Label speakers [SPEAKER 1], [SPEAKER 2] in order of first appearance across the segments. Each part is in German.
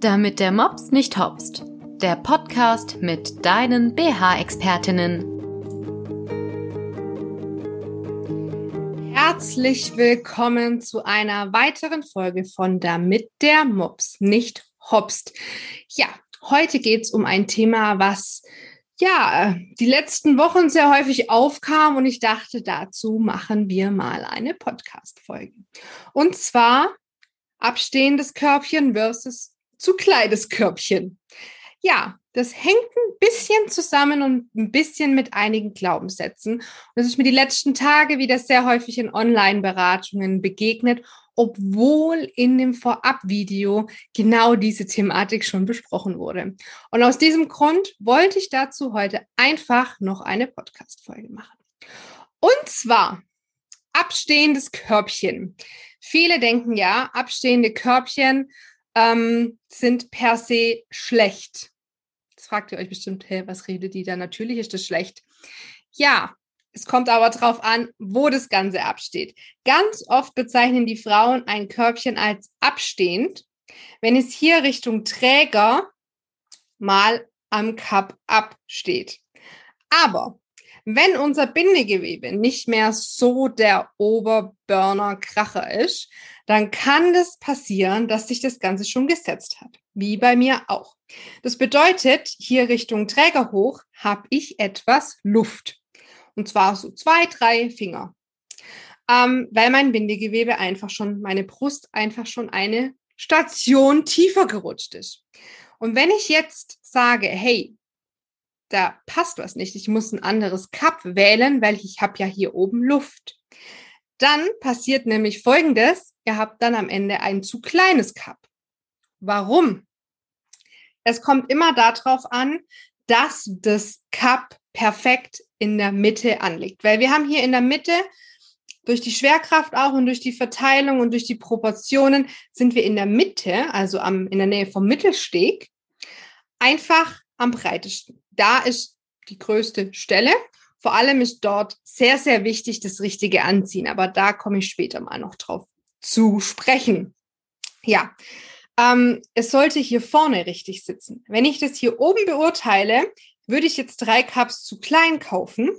[SPEAKER 1] Damit der Mops nicht hopst. Der Podcast mit deinen BH-Expertinnen.
[SPEAKER 2] Herzlich willkommen zu einer weiteren Folge von Damit der Mops nicht hopst. Ja, heute geht es um ein Thema, was ja, die letzten Wochen sehr häufig aufkam und ich dachte, dazu machen wir mal eine Podcast-Folge. Und zwar abstehendes Körbchen versus zu kleines Körbchen. Ja, das hängt ein bisschen zusammen und ein bisschen mit einigen Glaubenssätzen. Und das ist mir die letzten Tage wieder sehr häufig in Online-Beratungen begegnet obwohl in dem Vorab-Video genau diese Thematik schon besprochen wurde. Und aus diesem Grund wollte ich dazu heute einfach noch eine Podcast-Folge machen. Und zwar abstehendes Körbchen. Viele denken ja, abstehende Körbchen ähm, sind per se schlecht. Jetzt fragt ihr euch bestimmt, hey, was redet die da? Natürlich ist das schlecht. Ja, es kommt aber darauf an, wo das Ganze absteht. Ganz oft bezeichnen die Frauen ein Körbchen als abstehend, wenn es hier Richtung Träger mal am Cup absteht. Aber wenn unser Bindegewebe nicht mehr so der Oberburner-Kracher ist, dann kann das passieren, dass sich das Ganze schon gesetzt hat. Wie bei mir auch. Das bedeutet, hier Richtung Träger hoch habe ich etwas Luft. Und zwar so zwei, drei Finger. Ähm, weil mein Bindegewebe einfach schon, meine Brust einfach schon eine Station tiefer gerutscht ist. Und wenn ich jetzt sage, hey, da passt was nicht, ich muss ein anderes Cup wählen, weil ich habe ja hier oben Luft. Dann passiert nämlich Folgendes, ihr habt dann am Ende ein zu kleines Cup. Warum? Es kommt immer darauf an, dass das Cup perfekt in der Mitte anliegt. Weil wir haben hier in der Mitte durch die Schwerkraft auch und durch die Verteilung und durch die Proportionen sind wir in der Mitte, also am, in der Nähe vom Mittelsteg, einfach am breitesten. Da ist die größte Stelle. Vor allem ist dort sehr, sehr wichtig das richtige Anziehen. Aber da komme ich später mal noch drauf zu sprechen. Ja, ähm, es sollte hier vorne richtig sitzen. Wenn ich das hier oben beurteile, würde ich jetzt drei Cups zu klein kaufen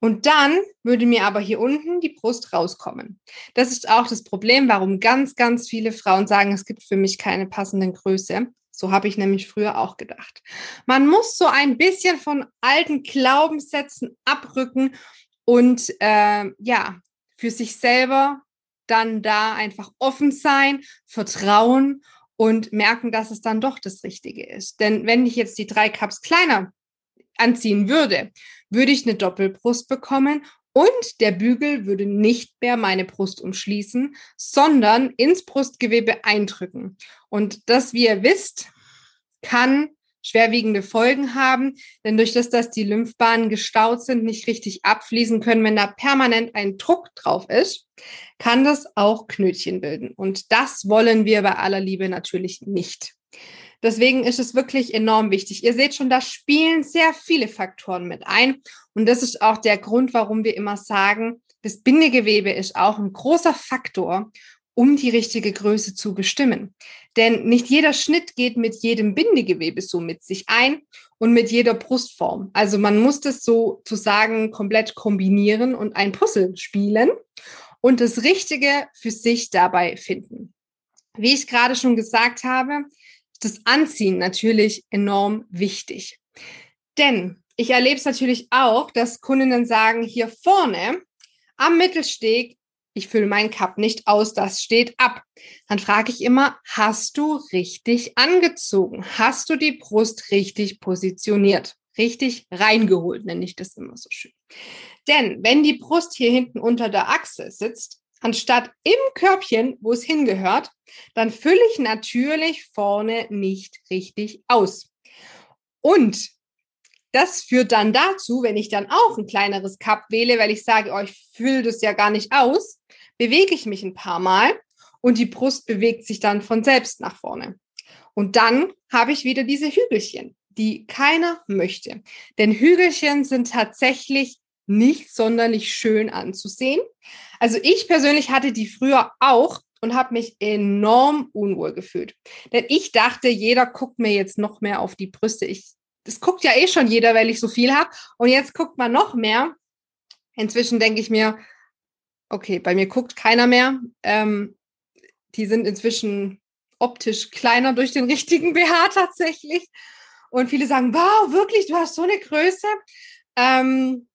[SPEAKER 2] und dann würde mir aber hier unten die Brust rauskommen. Das ist auch das Problem, warum ganz, ganz viele Frauen sagen, es gibt für mich keine passenden Größe. So habe ich nämlich früher auch gedacht. Man muss so ein bisschen von alten Glaubenssätzen abrücken und äh, ja, für sich selber dann da einfach offen sein, vertrauen und merken, dass es dann doch das Richtige ist. Denn wenn ich jetzt die drei Cups kleiner anziehen würde, würde ich eine Doppelbrust bekommen und der Bügel würde nicht mehr meine Brust umschließen, sondern ins Brustgewebe eindrücken. Und das, wie ihr wisst, kann schwerwiegende Folgen haben, denn durch das, dass die Lymphbahnen gestaut sind, nicht richtig abfließen können, wenn da permanent ein Druck drauf ist, kann das auch Knötchen bilden. Und das wollen wir bei aller Liebe natürlich nicht. Deswegen ist es wirklich enorm wichtig. Ihr seht schon, da spielen sehr viele Faktoren mit ein. Und das ist auch der Grund, warum wir immer sagen, das Bindegewebe ist auch ein großer Faktor, um die richtige Größe zu bestimmen. Denn nicht jeder Schnitt geht mit jedem Bindegewebe so mit sich ein und mit jeder Brustform. Also man muss das sozusagen komplett kombinieren und ein Puzzle spielen und das Richtige für sich dabei finden. Wie ich gerade schon gesagt habe, das Anziehen natürlich enorm wichtig. Denn ich erlebe es natürlich auch, dass Kundinnen sagen, hier vorne am Mittelsteg, ich fülle meinen Cup nicht aus, das steht ab. Dann frage ich immer, hast du richtig angezogen? Hast du die Brust richtig positioniert? Richtig reingeholt, nenne ich das immer so schön. Denn wenn die Brust hier hinten unter der Achse sitzt, anstatt im Körbchen, wo es hingehört, dann fülle ich natürlich vorne nicht richtig aus. Und das führt dann dazu, wenn ich dann auch ein kleineres Cup wähle, weil ich sage, oh, ich fülle das ja gar nicht aus, bewege ich mich ein paar Mal und die Brust bewegt sich dann von selbst nach vorne. Und dann habe ich wieder diese Hügelchen, die keiner möchte. Denn Hügelchen sind tatsächlich nicht sonderlich schön anzusehen. Also ich persönlich hatte die früher auch und habe mich enorm unwohl gefühlt. Denn ich dachte, jeder guckt mir jetzt noch mehr auf die Brüste. Ich, das guckt ja eh schon jeder, weil ich so viel habe. Und jetzt guckt man noch mehr. Inzwischen denke ich mir, okay, bei mir guckt keiner mehr. Ähm, die sind inzwischen optisch kleiner durch den richtigen BH tatsächlich. Und viele sagen, wow, wirklich, du hast so eine Größe. Ähm,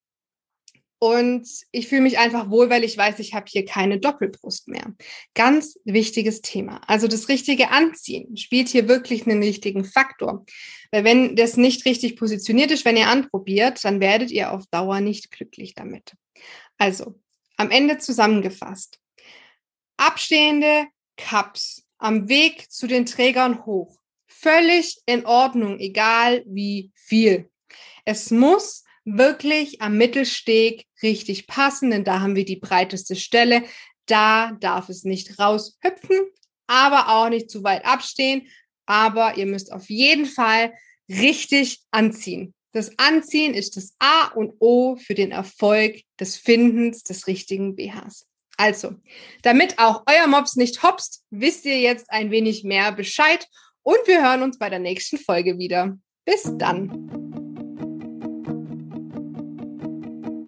[SPEAKER 2] und ich fühle mich einfach wohl, weil ich weiß, ich habe hier keine Doppelbrust mehr. Ganz wichtiges Thema. Also das richtige Anziehen spielt hier wirklich einen wichtigen Faktor. Weil wenn das nicht richtig positioniert ist, wenn ihr anprobiert, dann werdet ihr auf Dauer nicht glücklich damit. Also am Ende zusammengefasst. Abstehende Cups am Weg zu den Trägern hoch. Völlig in Ordnung, egal wie viel. Es muss wirklich am Mittelsteg richtig passen, denn da haben wir die breiteste Stelle. Da darf es nicht raushüpfen, aber auch nicht zu weit abstehen. Aber ihr müsst auf jeden Fall richtig anziehen. Das Anziehen ist das A und O für den Erfolg des Findens des richtigen BHs. Also, damit auch euer Mops nicht hopst, wisst ihr jetzt ein wenig mehr Bescheid und wir hören uns bei der nächsten Folge wieder. Bis dann.